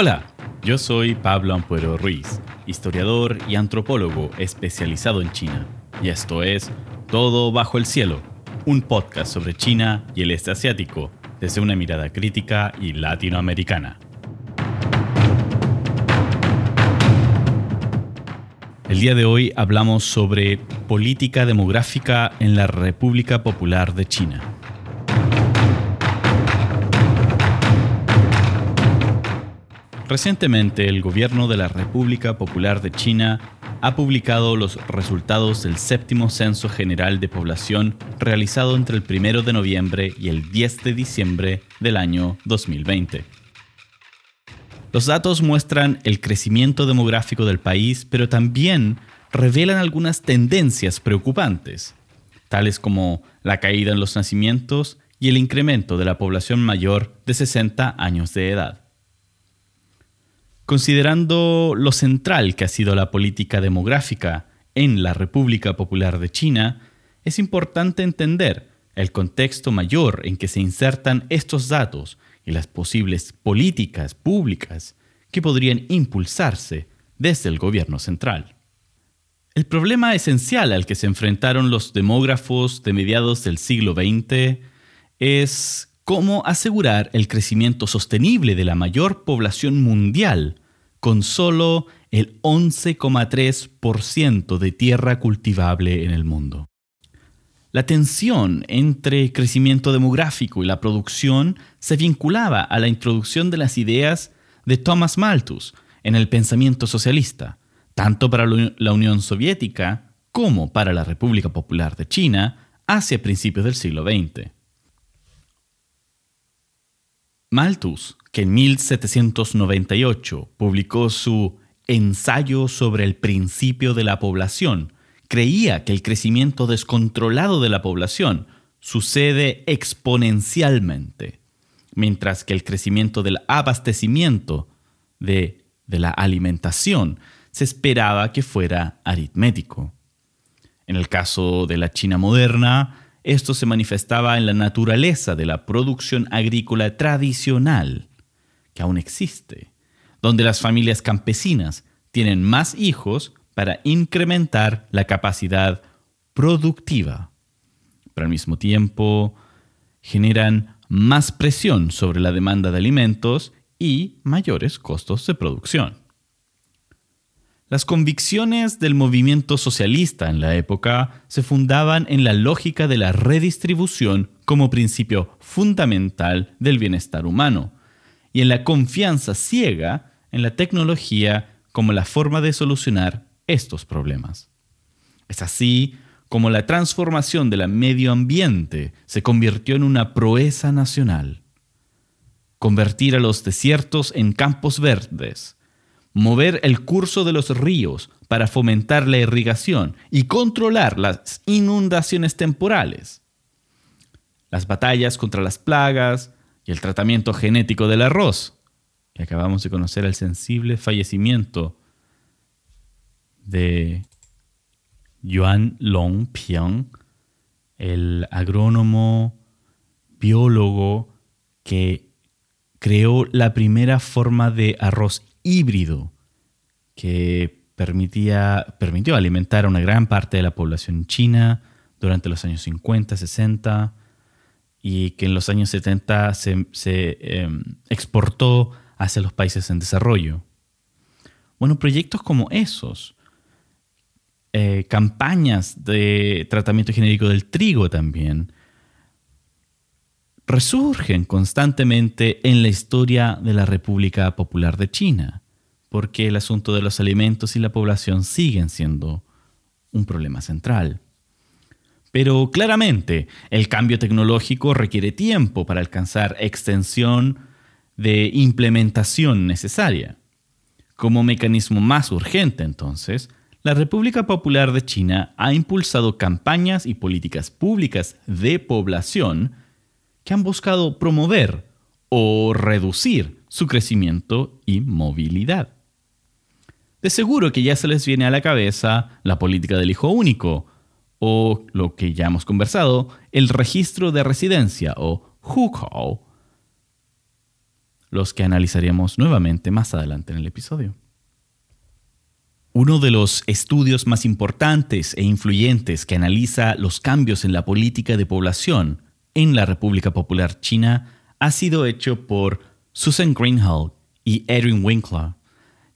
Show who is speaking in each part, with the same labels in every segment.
Speaker 1: Hola, yo soy Pablo Ampuero Ruiz, historiador y antropólogo especializado en China. Y esto es Todo bajo el cielo, un podcast sobre China y el este asiático desde una mirada crítica y latinoamericana. El día de hoy hablamos sobre política demográfica en la República Popular de China. Recientemente, el gobierno de la República Popular de China ha publicado los resultados del séptimo censo general de población realizado entre el 1 de noviembre y el 10 de diciembre del año 2020. Los datos muestran el crecimiento demográfico del país, pero también revelan algunas tendencias preocupantes, tales como la caída en los nacimientos y el incremento de la población mayor de 60 años de edad. Considerando lo central que ha sido la política demográfica en la República Popular de China, es importante entender el contexto mayor en que se insertan estos datos y las posibles políticas públicas que podrían impulsarse desde el gobierno central. El problema esencial al que se enfrentaron los demógrafos de mediados del siglo XX es cómo asegurar el crecimiento sostenible de la mayor población mundial con solo el 11,3% de tierra cultivable en el mundo. La tensión entre crecimiento demográfico y la producción se vinculaba a la introducción de las ideas de Thomas Malthus en el pensamiento socialista, tanto para la Unión Soviética como para la República Popular de China hacia principios del siglo XX. Malthus, que en 1798 publicó su Ensayo sobre el principio de la población, creía que el crecimiento descontrolado de la población sucede exponencialmente, mientras que el crecimiento del abastecimiento de, de la alimentación se esperaba que fuera aritmético. En el caso de la China moderna, esto se manifestaba en la naturaleza de la producción agrícola tradicional, que aún existe, donde las familias campesinas tienen más hijos para incrementar la capacidad productiva, pero al mismo tiempo generan más presión sobre la demanda de alimentos y mayores costos de producción. Las convicciones del movimiento socialista en la época se fundaban en la lógica de la redistribución como principio fundamental del bienestar humano y en la confianza ciega en la tecnología como la forma de solucionar estos problemas. Es así como la transformación del medio ambiente se convirtió en una proeza nacional. Convertir a los desiertos en campos verdes, mover el curso de los ríos para fomentar la irrigación y controlar las inundaciones temporales. Las batallas contra las plagas y el tratamiento genético del arroz. Acabamos de conocer el sensible fallecimiento de Yuan Longpiang, el agrónomo biólogo que creó la primera forma de arroz híbrido que permitía, permitió alimentar a una gran parte de la población china durante los años 50, 60 y que en los años 70 se, em, exportó hacia los países en desarrollo. Bueno, proyectos como esos, eh, campañas de tratamiento genérico del trigo también, resurgen constantemente en la historia de la República Popular de China, porque el asunto de los alimentos y la población siguen siendo un problema central. Pero claramente, el cambio tecnológico requiere tiempo para alcanzar extensión de implementación necesaria. Como mecanismo más urgente, entonces, la República Popular de China ha impulsado campañas y políticas públicas de población que han buscado promover o reducir su crecimiento y movilidad. De seguro que ya se les viene a la cabeza la política del hijo único, o lo que ya hemos conversado, el registro de residencia o Hukou. los que analizaremos nuevamente más adelante en el episodio. Uno de los estudios más importantes e influyentes que analiza los cambios en la política de población en la República Popular China ha sido hecho por Susan Greenhalgh y Edwin Winkler,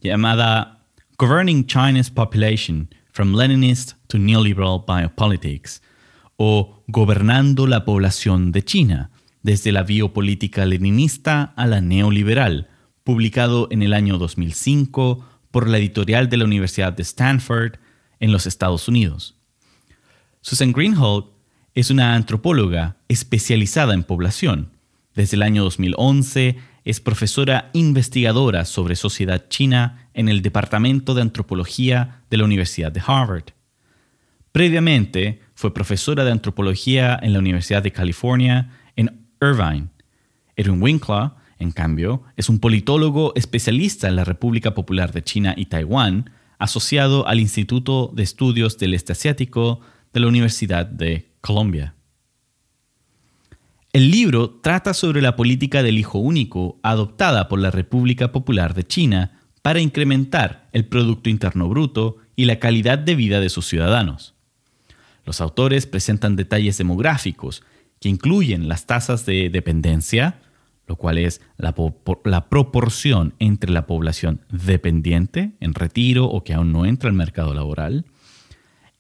Speaker 1: llamada Governing China's Population from Leninist to Neoliberal Biopolitics, o Gobernando la población de China, desde la biopolítica leninista a la neoliberal, publicado en el año 2005 por la editorial de la Universidad de Stanford en los Estados Unidos. Susan Greenhalgh es una antropóloga especializada en población. Desde el año 2011 es profesora investigadora sobre sociedad china en el Departamento de Antropología de la Universidad de Harvard. Previamente fue profesora de antropología en la Universidad de California en Irvine. Edwin Winkler en cambio, es un politólogo especialista en la República Popular de China y Taiwán, asociado al Instituto de Estudios del Este Asiático de la Universidad de Colombia. El libro trata sobre la política del hijo único adoptada por la República Popular de China para incrementar el Producto Interno Bruto y la calidad de vida de sus ciudadanos. Los autores presentan detalles demográficos que incluyen las tasas de dependencia, lo cual es la, proporción entre la población dependiente, en retiro o que aún no entra al mercado laboral,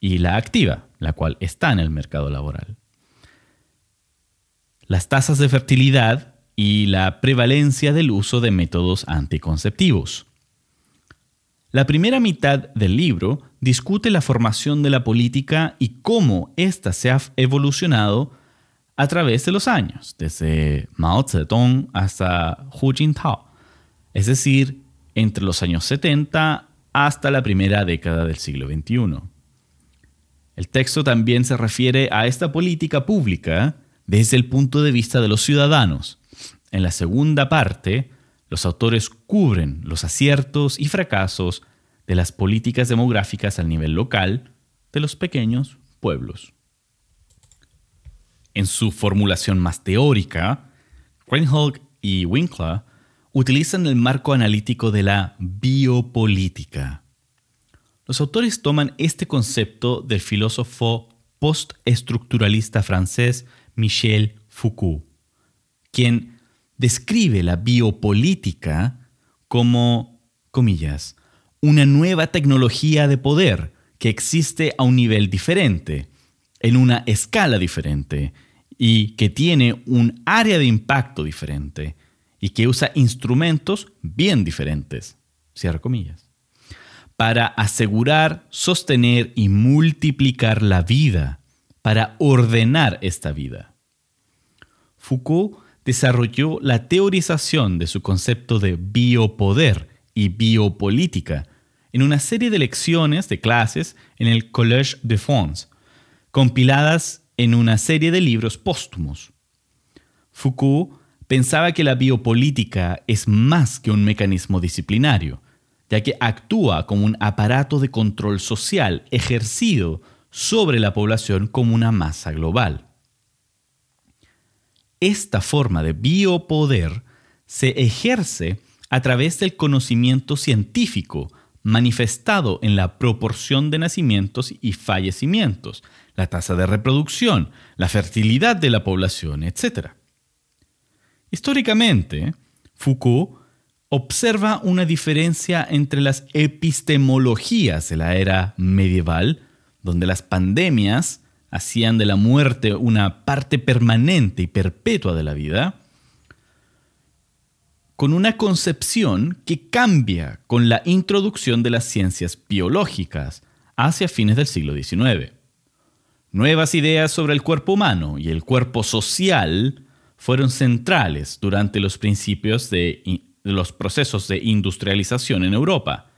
Speaker 1: y la activa, la cual está en el mercado laboral. Las tasas de fertilidad y la prevalencia del uso de métodos anticonceptivos. La primera mitad del libro discute la formación de la política y cómo ésta se ha evolucionado a través de los años, desde Mao Zedong hasta Hu Jintao, es decir, entre los años 70 hasta la primera década del siglo XXI. El texto también se refiere a esta política pública desde el punto de vista de los ciudadanos. En la segunda parte, los autores cubren los aciertos y fracasos de las políticas demográficas al nivel local de los pequeños pueblos. En su formulación más teórica, Reinhold y Winkler utilizan el marco analítico de la biopolítica. Los autores toman este concepto del filósofo postestructuralista francés Michel Foucault, quien describe la biopolítica como, comillas, una nueva tecnología de poder que existe a un nivel diferente, en una escala diferente y que tiene un área de impacto diferente y que usa instrumentos bien diferentes, cierra comillas, para asegurar, sostener y multiplicar la vida, para ordenar esta vida. Foucault desarrolló la teorización de su concepto de biopoder y biopolítica en una serie de lecciones de clases en el Collège de France, compiladas en una serie de libros póstumos. Foucault pensaba que la biopolítica es más que un mecanismo disciplinario, ya que actúa como un aparato de control social ejercido sobre la población como una masa global. Esta forma de biopoder se ejerce a través del conocimiento científico manifestado en la proporción de nacimientos y fallecimientos, la tasa de reproducción, la fertilidad de la población, etc. Históricamente, Foucault observa una diferencia entre las epistemologías de la era medieval, donde las pandemias hacían de la muerte una parte permanente y perpetua de la vida, con una concepción que cambia con la introducción de las ciencias biológicas hacia fines del siglo XIX. Nuevas ideas sobre el cuerpo humano y el cuerpo social fueron centrales durante los principios de, los procesos de industrialización en Europa.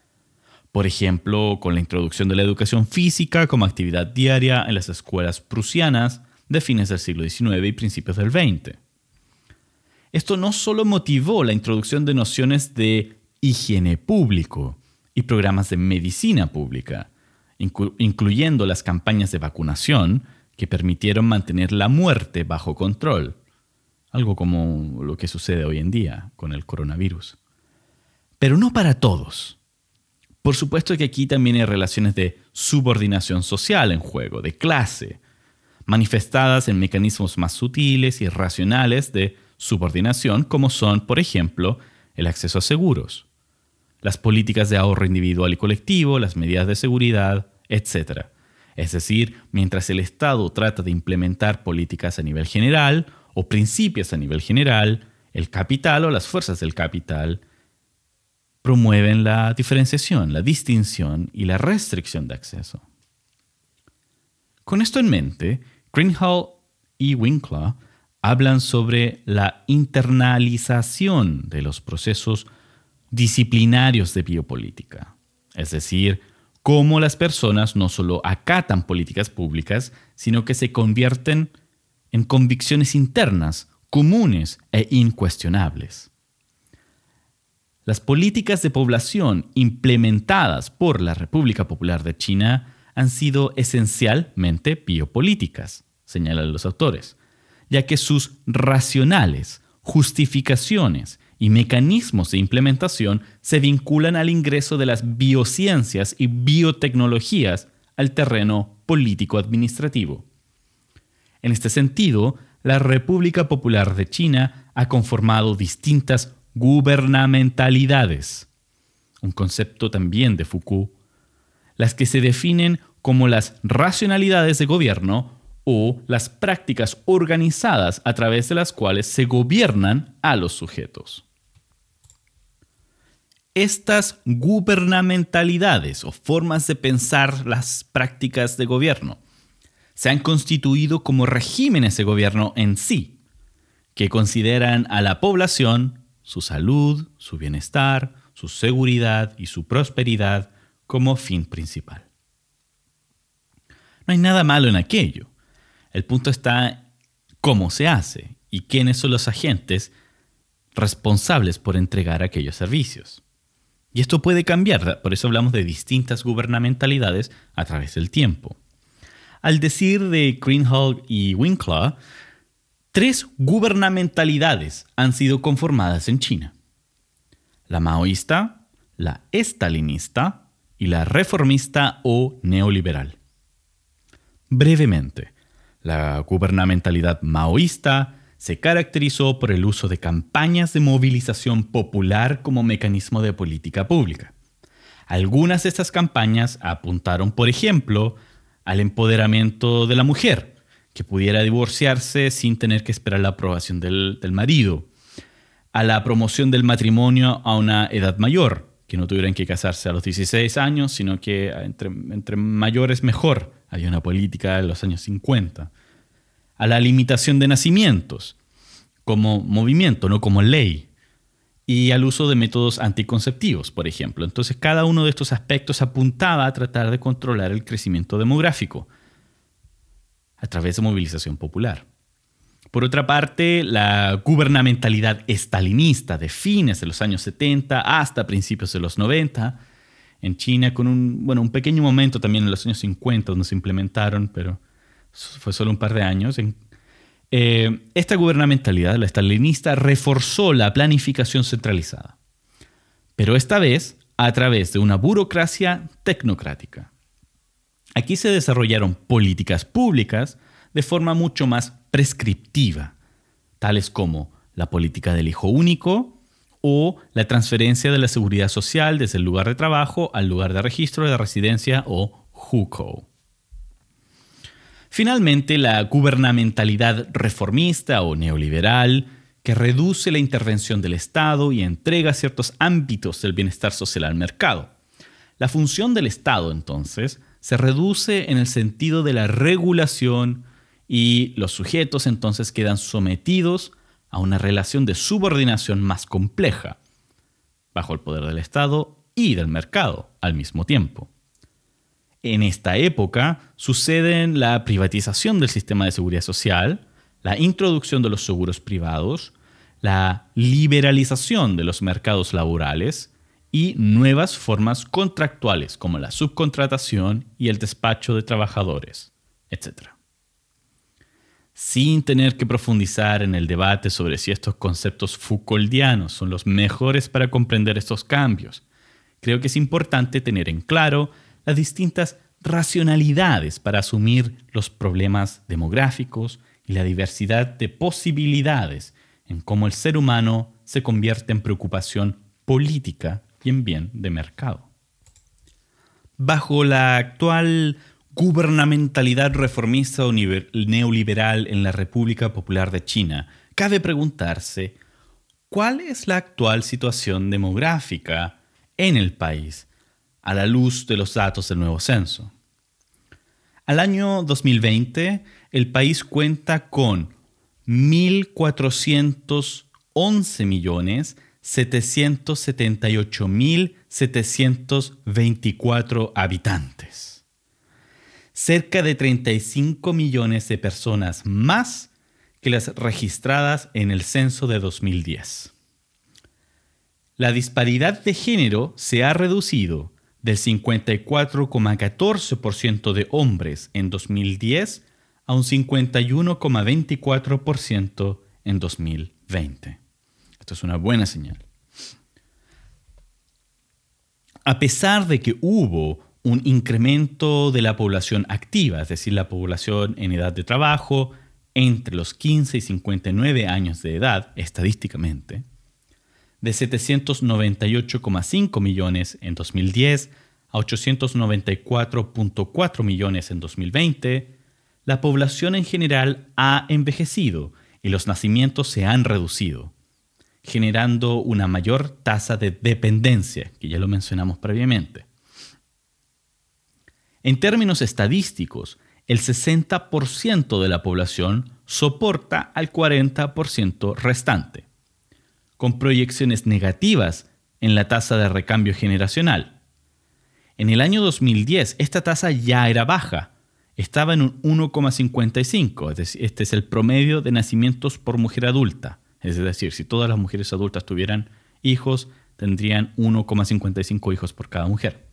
Speaker 1: Por ejemplo, con la introducción de la educación física como actividad diaria en las escuelas prusianas de fines del siglo XIX y principios del XX. Esto no solo motivó la introducción de nociones de higiene público y programas de medicina pública, incluyendo las campañas de vacunación que permitieron mantener la muerte bajo control, algo como lo que sucede hoy en día con el coronavirus. Pero no para todos. Por supuesto que aquí también hay relaciones de subordinación social en juego, de clase, manifestadas en mecanismos más sutiles y racionales de subordinación, como son, por ejemplo, el acceso a seguros, las políticas de ahorro individual y colectivo, las medidas de seguridad, etc. Es decir, mientras el Estado trata de implementar políticas a nivel general o principios a nivel general, el capital o las fuerzas del capital promueven la diferenciación, la distinción y la restricción de acceso. Con esto en mente, Greenhall y Winkler hablan sobre la internalización de los procesos disciplinarios de biopolítica, es decir, cómo las personas no solo acatan políticas públicas, sino que se convierten en convicciones internas, comunes e incuestionables. Las políticas de población implementadas por la República Popular de China han sido esencialmente biopolíticas, señalan los autores, ya que sus racionales, justificaciones y mecanismos de implementación se vinculan al ingreso de las biociencias y biotecnologías al terreno político-administrativo. En este sentido, la República Popular de China ha conformado distintas gubernamentalidades, un concepto también de Foucault, las que se definen como las racionalidades de gobierno o las prácticas organizadas a través de las cuales se gobiernan a los sujetos. Estas gubernamentalidades o formas de pensar las prácticas de gobierno se han constituido como regímenes de gobierno en sí, que consideran a la población, su salud, su bienestar, su seguridad y su prosperidad como fin principal. No hay nada malo en aquello. El punto está cómo se hace y quiénes son los agentes responsables por entregar aquellos servicios. Y esto puede cambiar, por eso hablamos de distintas gubernamentalidades a través del tiempo. Al decir de Greenhalgh y Winkler, tres gubernamentalidades han sido conformadas en China. La maoísta, la estalinista y la reformista o neoliberal. Brevemente, la gubernamentalidad maoísta se caracterizó por el uso de campañas de movilización popular como mecanismo de política pública. Algunas de estas campañas apuntaron, por ejemplo, al empoderamiento de la mujer, que pudiera divorciarse sin tener que esperar la aprobación del, marido, a la promoción del matrimonio a una edad mayor, que no tuvieran que casarse a los 16 años, sino que entre, entre mayores mejor. Había una política en los años 50. A la limitación de nacimientos, como movimiento, no como ley. Y al uso de métodos anticonceptivos, por ejemplo. Entonces, cada uno de estos aspectos apuntaba a tratar de controlar el crecimiento demográfico a través de movilización popular. Por otra parte, la gubernamentalidad estalinista de fines de los años 70 hasta principios de los 90, en China con un, bueno, un pequeño momento también en los años 50 donde se implementaron, pero fue solo un par de años. Eh, esta gubernamentalidad, la estalinista, reforzó la planificación centralizada, pero esta vez a través de una burocracia tecnocrática. Aquí se desarrollaron políticas públicas de forma mucho más prescriptiva, tales como la política del hijo único o la transferencia de la seguridad social desde el lugar de trabajo al lugar de registro de residencia o HUCO. Finalmente, la gubernamentalidad reformista o neoliberal, que reduce la intervención del Estado y entrega ciertos ámbitos del bienestar social al mercado. La función del Estado, entonces, se reduce en el sentido de la regulación y los sujetos entonces quedan sometidos a una relación de subordinación más compleja, bajo el poder del Estado y del mercado al mismo tiempo. En esta época suceden la privatización del sistema de seguridad social, la introducción de los seguros privados, la liberalización de los mercados laborales, y nuevas formas contractuales como la subcontratación y el despacho de trabajadores, etc. sin tener que profundizar en el debate sobre si estos conceptos Foucauldianos son los mejores para comprender estos cambios. Creo que es importante tener en claro las distintas racionalidades para asumir los problemas demográficos y la diversidad de posibilidades en cómo el ser humano se convierte en preocupación política y en bien de mercado. Bajo la actual gubernamentalidad reformista o neoliberal en la República Popular de China, cabe preguntarse, ¿cuál es la actual situación demográfica en el país a la luz de los datos del nuevo censo? Al año 2020, el país cuenta con 1.411 millones 778.724 habitantes cerca de 35 millones de personas más que las registradas en el censo de 2010. La disparidad de género se ha reducido del 54,14% de hombres en 2010 a un 51,24% en 2020. Esto es una buena señal. A pesar de que hubo un incremento de la población activa, es decir, la población en edad de trabajo entre los 15 y 59 años de edad, estadísticamente, de 798,5 millones en 2010 a 894.4 millones en 2020, la población en general ha envejecido y los nacimientos se han reducido, generando una mayor tasa de dependencia, que ya lo mencionamos previamente. En términos estadísticos, el 60% de la población soporta al 40% restante, con proyecciones negativas en la tasa de recambio generacional. En el año 2010 esta tasa ya era baja, estaba en un 1,55, es decir, este es el promedio de nacimientos por mujer adulta. Es decir, si todas las mujeres adultas tuvieran hijos, tendrían 1,55 hijos por cada mujer.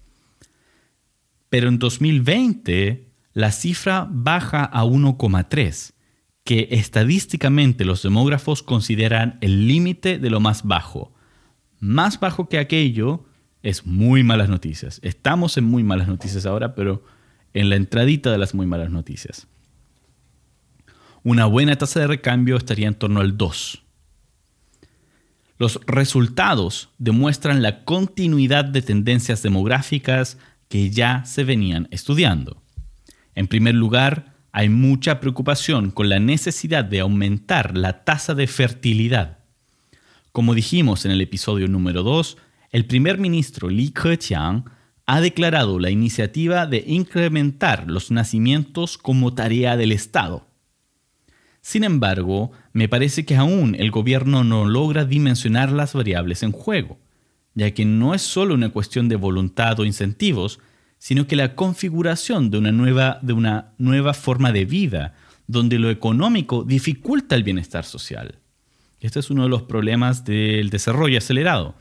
Speaker 1: Pero en 2020 la cifra baja a 1,3, que estadísticamente los demógrafos consideran el límite de lo más bajo. Más bajo que aquello es muy malas noticias. Estamos en muy malas noticias ahora, pero en la entradita de las muy malas noticias. Una buena tasa de recambio estaría en torno al 2. Los resultados demuestran la continuidad de tendencias demográficas que ya se venían estudiando. En primer lugar, hay mucha preocupación con la necesidad de aumentar la tasa de fertilidad. Como dijimos en el episodio número 2, el primer ministro Li Keqiang ha declarado la iniciativa de incrementar los nacimientos como tarea del Estado. Sin embargo, me parece que aún el gobierno no logra dimensionar las variables en juego ya que no es solo una cuestión de voluntad o incentivos, sino que la configuración de una nueva, de una nueva forma de vida, donde lo económico dificulta el bienestar social. Este es uno de los problemas del desarrollo acelerado,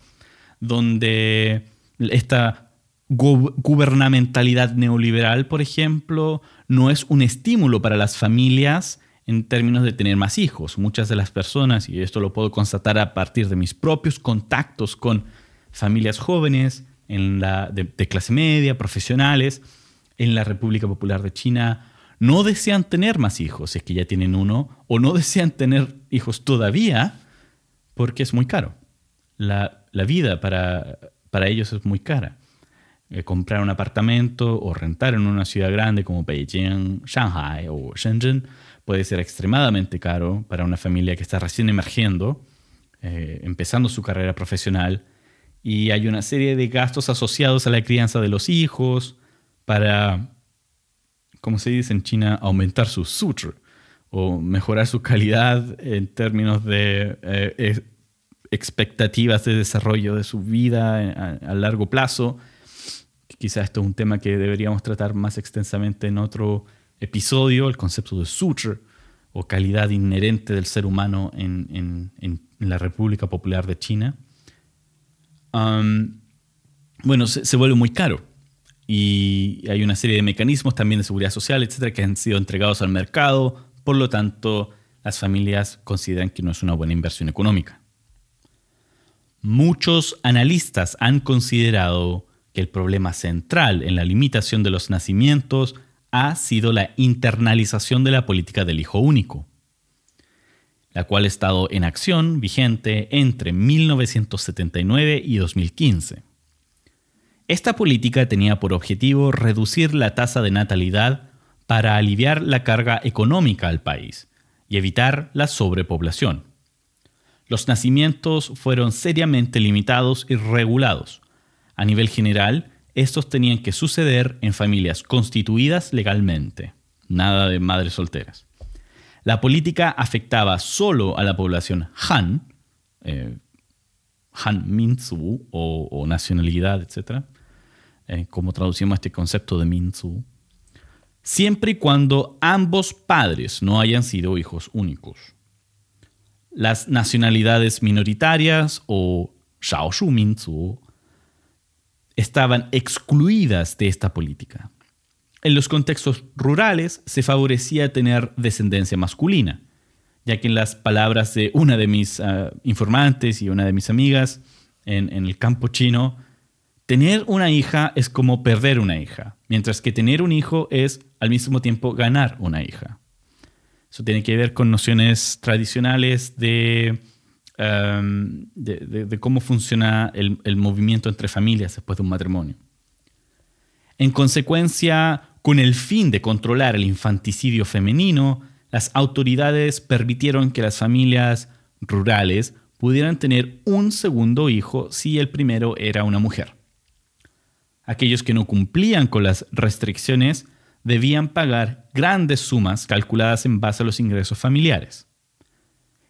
Speaker 1: donde esta gubernamentalidad neoliberal, por ejemplo, no es un estímulo para las familias en términos de tener más hijos. Muchas de las personas, y esto lo puedo constatar a partir de mis propios contactos con familias jóvenes en la, de, clase media, profesionales, en la República Popular de China, no desean tener más hijos, si es que ya tienen uno, o no desean tener hijos todavía, porque es muy caro. La, vida para, para, ellos es muy cara. Eh, comprar un apartamento o rentar en una ciudad grande como Beijing, Shanghai o Shenzhen puede ser extremadamente caro para una familia que está recién emergiendo, eh, empezando su carrera profesional y hay una serie de gastos asociados a la crianza de los hijos para, como se dice en China, aumentar su suture o mejorar su calidad en términos de eh, expectativas de desarrollo de su vida a, largo plazo. Quizás esto es un tema que deberíamos tratar más extensamente en otro episodio, el concepto de suture o calidad inherente del ser humano en la República Popular de China bueno, se, vuelve muy caro. Y hay una serie de mecanismos también de seguridad social, etcétera, que han sido entregados al mercado por lo tanto las familias consideran que no es una buena inversión económica. Muchos analistas han considerado que el problema central en la limitación de los nacimientos ha sido la internalización de la política del hijo único, la cual ha estado en acción vigente entre 1979 y 2015. Esta política tenía por objetivo reducir la tasa de natalidad para aliviar la carga económica al país y evitar la sobrepoblación. Los nacimientos fueron seriamente limitados y regulados. A nivel general, estos tenían que suceder en familias constituidas legalmente, nada de madres solteras. La política afectaba solo a la población Han, eh, Han Minzu o, nacionalidad, etc., eh, como traducimos este concepto de Minzu, siempre y cuando ambos padres no hayan sido hijos únicos. Las nacionalidades minoritarias o Shaoshu Minzu estaban excluidas de esta política. En los contextos rurales se favorecía tener descendencia masculina, ya que en las palabras de una de mis ah, informantes y una de mis amigas en el campo chino, Tener una hija es como perder una hija, mientras que tener un hijo es al mismo tiempo ganar una hija. Eso tiene que ver con nociones tradicionales de, um, cómo funciona el, el movimiento entre familias después de un matrimonio. En consecuencia, con el fin de controlar el infanticidio femenino, las autoridades permitieron que las familias rurales pudieran tener un segundo hijo si el primero era una mujer. Aquellos que no cumplían con las restricciones debían pagar grandes sumas calculadas en base a los ingresos familiares.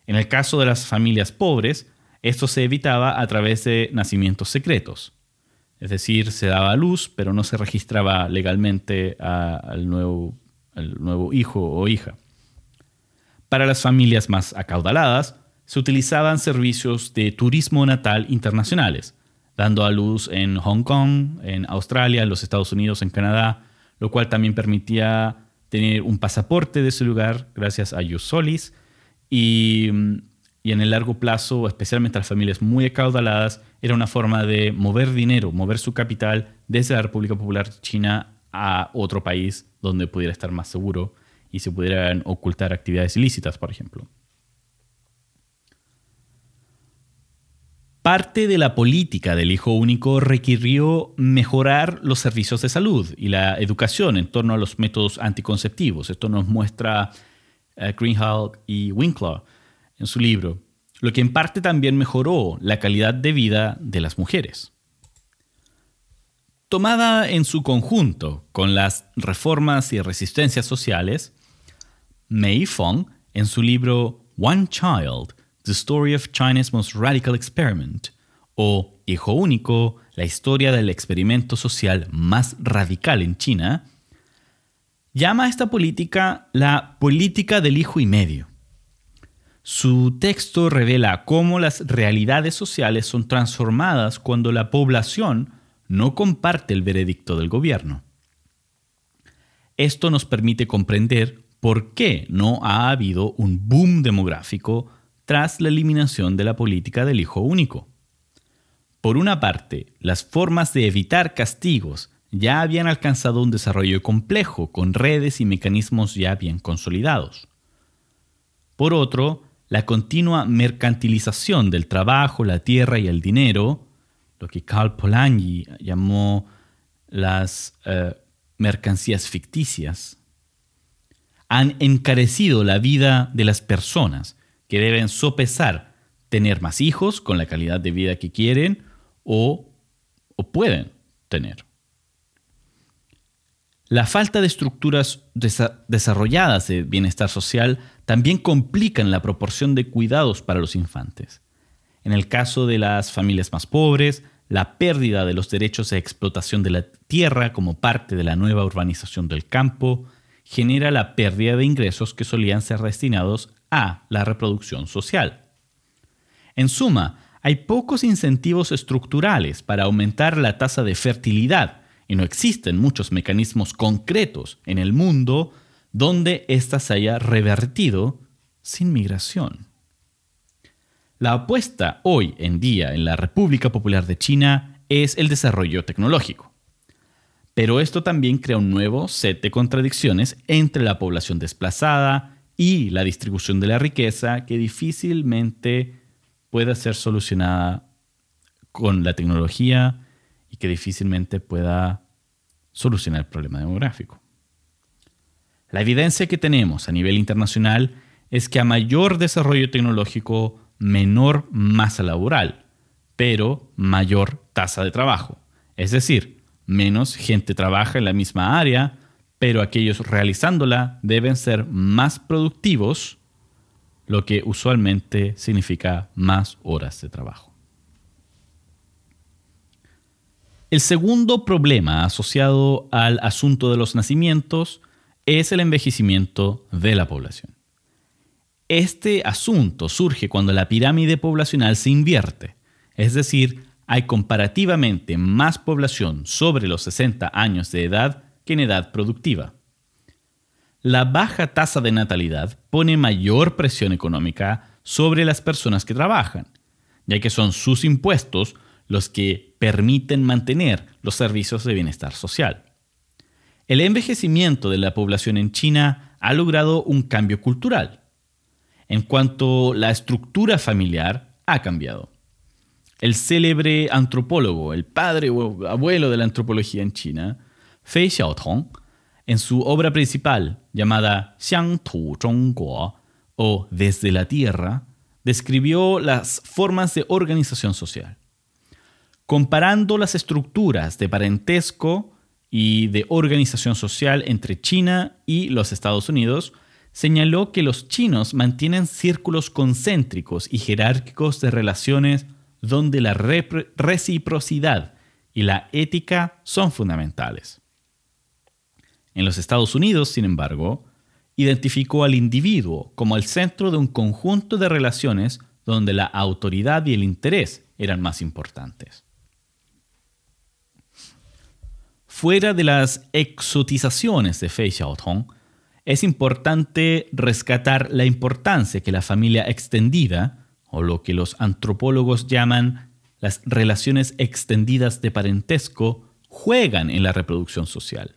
Speaker 1: En el caso de las familias pobres, esto se evitaba a través de nacimientos secretos. Es decir, se daba a luz, pero no se registraba legalmente al, nuevo, al nuevo hijo o hija. Para las familias más acaudaladas, se utilizaban servicios de turismo natal internacionales, dando a luz en Hong Kong, en Australia, en los Estados Unidos, en Canadá, lo cual también permitía tener un pasaporte de ese lugar gracias a Solis y, y en el largo plazo, especialmente las familias muy acaudaladas, era una forma de mover dinero, mover su capital desde la República Popular China a otro país donde pudiera estar más seguro y se pudieran ocultar actividades ilícitas, por ejemplo. Parte de la política del hijo único requirió mejorar los servicios de salud y la educación en torno a los métodos anticonceptivos. Esto nos muestra uh, Greenhalgh y Winkler en su libro, lo que en parte también mejoró la calidad de vida de las mujeres. Tomada en su conjunto con las reformas y resistencias sociales, Mei Fong, en su libro One Child, The Story of China's Most Radical Experiment, o Hijo Único, la historia del experimento social más radical en China, llama a esta política la política del hijo y medio. Su texto revela cómo las realidades sociales son transformadas cuando la población no comparte el veredicto del gobierno. Esto nos permite comprender por qué no ha habido un boom demográfico tras la eliminación de la política del hijo único. Por una parte, las formas de evitar castigos ya habían alcanzado un desarrollo complejo con redes y mecanismos ya bien consolidados. Por otro, la continua mercantilización del trabajo, la tierra y el dinero, lo que Karl Polanyi llamó las eh, mercancías ficticias, han encarecido la vida de las personas que deben sopesar tener más hijos con la calidad de vida que quieren o, o pueden tener. La falta de estructuras desarrolladas de bienestar social también complican la proporción de cuidados para los infantes. En el caso de las familias más pobres, la pérdida de los derechos de explotación de la tierra como parte de la nueva urbanización del campo genera la pérdida de ingresos que solían ser destinados a la reproducción social. En suma, hay pocos incentivos estructurales para aumentar la tasa de fertilidad y no existen muchos mecanismos concretos en el mundo donde ésta se haya revertido sin migración. La apuesta hoy en día en la República Popular de China es el desarrollo tecnológico. Pero esto también crea un nuevo set de contradicciones entre la población desplazada y la distribución de la riqueza que difícilmente pueda ser solucionada con la tecnología y que difícilmente pueda solucionar el problema demográfico. La evidencia que tenemos a nivel internacional es que a mayor desarrollo tecnológico, menor masa laboral, pero mayor tasa de trabajo. Es decir, menos gente trabaja en la misma área, pero aquellos realizándola deben ser más productivos, lo que usualmente significa más horas de trabajo. El segundo problema asociado al asunto de los nacimientos es el envejecimiento de la población. Este asunto surge cuando la pirámide poblacional se invierte, es decir, hay comparativamente más población sobre los 60 años de edad que en edad productiva. La baja tasa de natalidad pone mayor presión económica sobre las personas que trabajan, ya que son sus impuestos los que permiten mantener los servicios de bienestar social. El envejecimiento de la población en China ha logrado un cambio cultural, en cuanto la estructura familiar ha cambiado. El célebre antropólogo, el padre o abuelo de la antropología en China, Fei Xiaotong, en su obra principal llamada Xiang Tu Zhongguo o Desde la Tierra, describió las formas de organización social. Comparando las estructuras de parentesco y de organización social entre China y los Estados Unidos, señaló que los chinos mantienen círculos concéntricos y jerárquicos de relaciones donde la reciprocidad y la ética son fundamentales. En los Estados Unidos, sin embargo, identificó al individuo como el centro de un conjunto de relaciones donde la autoridad y el interés eran más importantes. Fuera de las exotizaciones de Fei Xiaotong, es importante rescatar la importancia que la familia extendida, o lo que los antropólogos llaman las relaciones extendidas de parentesco, juegan en la reproducción social.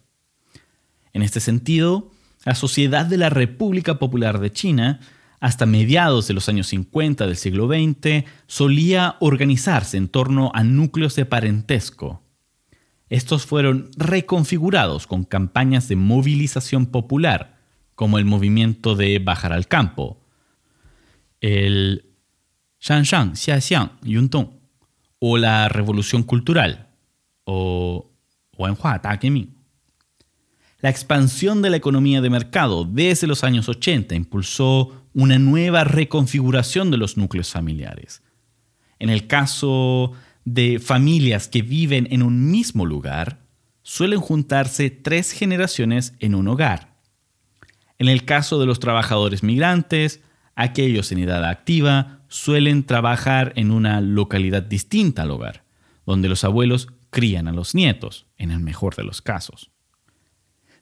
Speaker 1: En este sentido, la sociedad de la República Popular de China, hasta mediados de los años 50 del siglo XX, solía organizarse en torno a núcleos de parentesco, estos fueron reconfigurados con campañas de movilización popular, como el movimiento de bajar al campo, el Shanshan Xiaxiang Yuntong, o la revolución cultural, o Wenhua Takeming. La expansión de la economía de mercado desde los años 80 impulsó una nueva reconfiguración de los núcleos familiares. En el caso de familias que viven en un mismo lugar, suelen juntarse tres generaciones en un hogar. En el caso de los trabajadores migrantes, aquellos en edad activa suelen trabajar en una localidad distinta al hogar, donde los abuelos crían a los nietos, en el mejor de los casos.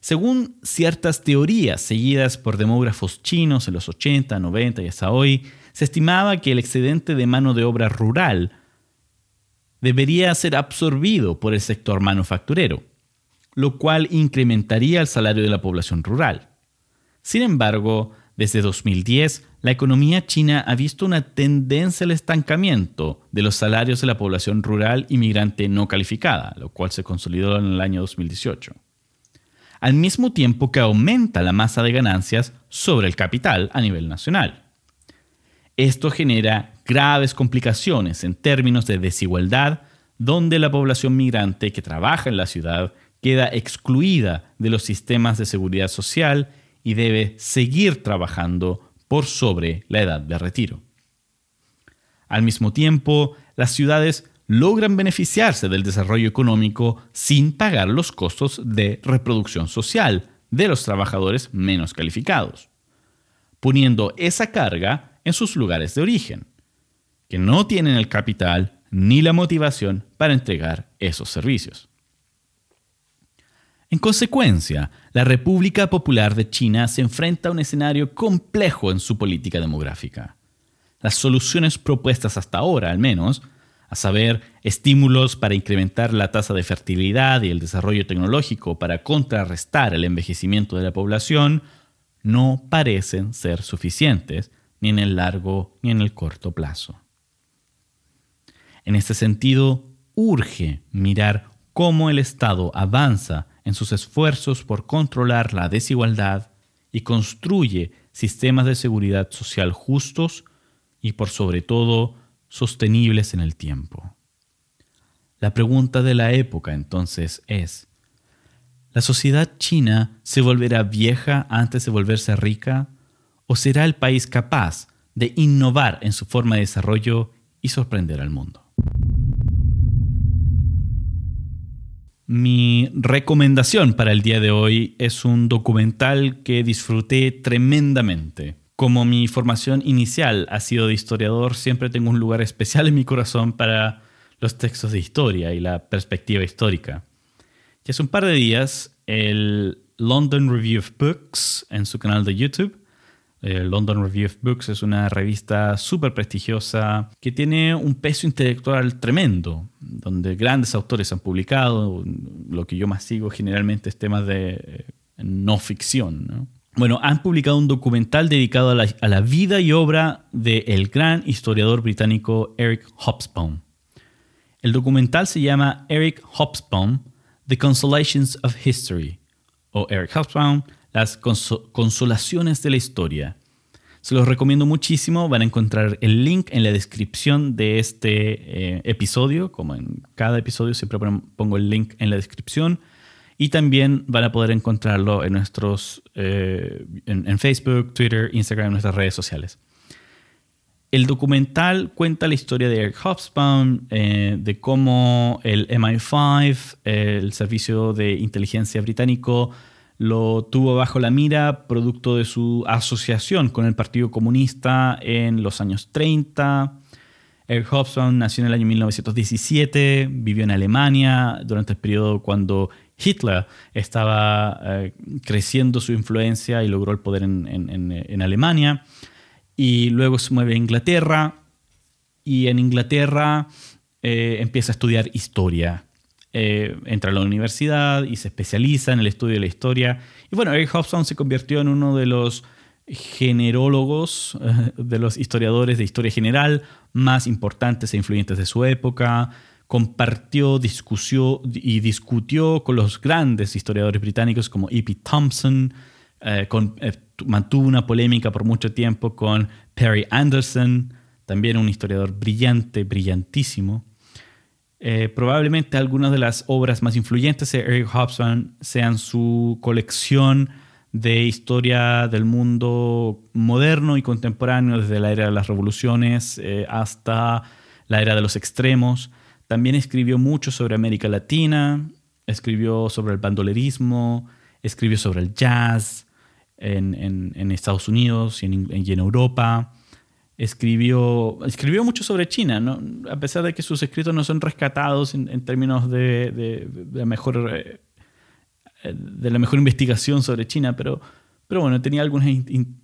Speaker 1: Según ciertas teorías seguidas por demógrafos chinos en los 80, 90 y hasta hoy, se estimaba que el excedente de mano de obra rural debería ser absorbido por el sector manufacturero, lo cual incrementaría el salario de la población rural. Sin embargo, desde 2010, la economía china ha visto una tendencia al estancamiento de los salarios de la población rural inmigrante no calificada, lo cual se consolidó en el año 2018. Al mismo tiempo que aumenta la masa de ganancias sobre el capital a nivel nacional. Esto genera graves complicaciones en términos de desigualdad, donde la población migrante que trabaja en la ciudad queda excluida de los sistemas de seguridad social y debe seguir trabajando por sobre la edad de retiro. Al mismo tiempo, las ciudades logran beneficiarse del desarrollo económico sin pagar los costos de reproducción social de los trabajadores menos calificados, poniendo esa carga en sus lugares de origen que no tienen el capital ni la motivación para entregar esos servicios. En consecuencia, la República Popular de China se enfrenta a un escenario complejo en su política demográfica. Las soluciones propuestas hasta ahora, al menos, a saber, estímulos para incrementar la tasa de fertilidad y el desarrollo tecnológico para contrarrestar el envejecimiento de la población, no parecen ser suficientes ni en el largo ni en el corto plazo. En este sentido, urge mirar cómo el Estado avanza en sus esfuerzos por controlar la desigualdad y construye sistemas de seguridad social justos y por sobre todo sostenibles en el tiempo. La pregunta de la época entonces es, ¿la sociedad china se volverá vieja antes de volverse rica o será el país capaz de innovar en su forma de desarrollo y sorprender al mundo? Mi recomendación para el día de hoy es un documental que disfruté tremendamente. Como mi formación inicial ha sido de historiador, siempre tengo un lugar especial en mi corazón para los textos de historia y la perspectiva histórica. Y hace un par de días, el London Review of Books, en su canal de YouTube, el London Review of Books es una revista súper prestigiosa que tiene un peso intelectual tremendo, donde grandes autores han publicado. Lo que yo más sigo generalmente es temas de eh, no ficción. Bueno, han publicado un documental dedicado a la, vida y obra del gran historiador británico Eric Hobsbawm. El documental se llama Eric Hobsbawm, The Consolations of History, o Eric Hobsbawm, las consolaciones de la historia. Se los recomiendo muchísimo. Van a encontrar el link en la descripción de este eh, episodio. Como en cada episodio, siempre pongo el link en la descripción. Y también van a poder encontrarlo en nuestros eh, en, Facebook, Twitter, Instagram, en nuestras redes sociales. El documental cuenta la historia de Eric Hobsbawm, eh, de cómo el MI5, el servicio de inteligencia británico, lo tuvo bajo la mira producto de su asociación con el Partido Comunista en los años 30. Eric Hobson nació en el año 1917, vivió en Alemania durante el periodo cuando Hitler estaba eh, creciendo su influencia y logró el poder en, Alemania. Y luego se mueve a Inglaterra y en Inglaterra eh, empieza a estudiar historia eh, entra a la universidad y se especializa en el estudio de la historia. Y bueno, Eric Hobson se convirtió en uno de los generólogos, eh, de los historiadores de historia general más importantes e influyentes de su época. Compartió, discutió y discutió con los grandes historiadores británicos como E.P. Thompson, eh, mantuvo una polémica por mucho tiempo con Perry Anderson, también un historiador brillante, brillantísimo. Eh, probablemente algunas de las obras más influyentes de Eric Hobson sean su colección de historia del mundo moderno y contemporáneo, desde la era de las revoluciones eh, hasta la era de los extremos. También escribió mucho sobre América Latina, escribió sobre el bandolerismo, escribió sobre el jazz en, Estados Unidos y en Europa escribió, escribió mucho sobre China, a pesar de que sus escritos no son rescatados en, términos de, la mejor, eh, de la mejor investigación sobre China, pero, pero bueno, tenía algunas,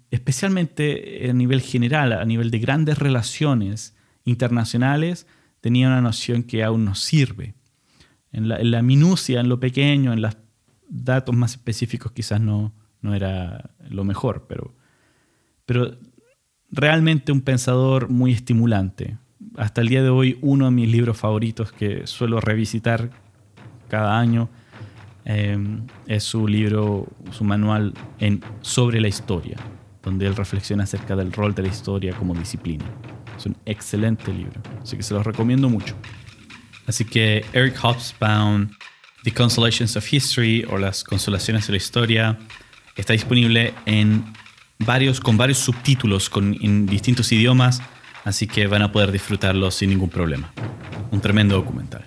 Speaker 1: especialmente a nivel general, a nivel de grandes relaciones internacionales, tenía una noción que aún nos sirve. En la, minucia, en lo pequeño, en los datos más específicos quizás no, no era lo mejor, pero, pero realmente un pensador muy estimulante. Hasta el día de hoy, uno de mis libros favoritos que suelo revisitar cada año em, es su libro, su manual en, sobre la historia, donde él reflexiona acerca del rol de la historia como disciplina. Es un excelente libro, así que se los recomiendo mucho. Así que Eric Hobsbawm, The Consolations of History o Las Consolaciones de la Historia, está disponible en varios, con varios subtítulos en distintos idiomas, así que van a poder disfrutarlo sin ningún problema. Un tremendo documental.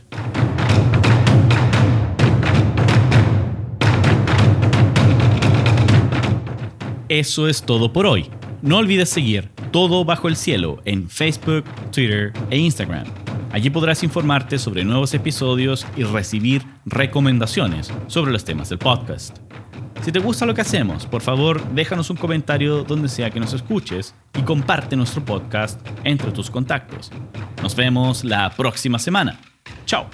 Speaker 1: Eso es todo por hoy. No olvides seguir Todo Bajo el Cielo en Facebook, Twitter e Instagram. Allí podrás informarte sobre nuevos episodios y recibir recomendaciones sobre los temas del podcast. Si te gusta lo que hacemos, por favor déjanos un comentario donde sea que nos escuches y comparte nuestro podcast entre tus contactos. Nos vemos la próxima semana. Chao.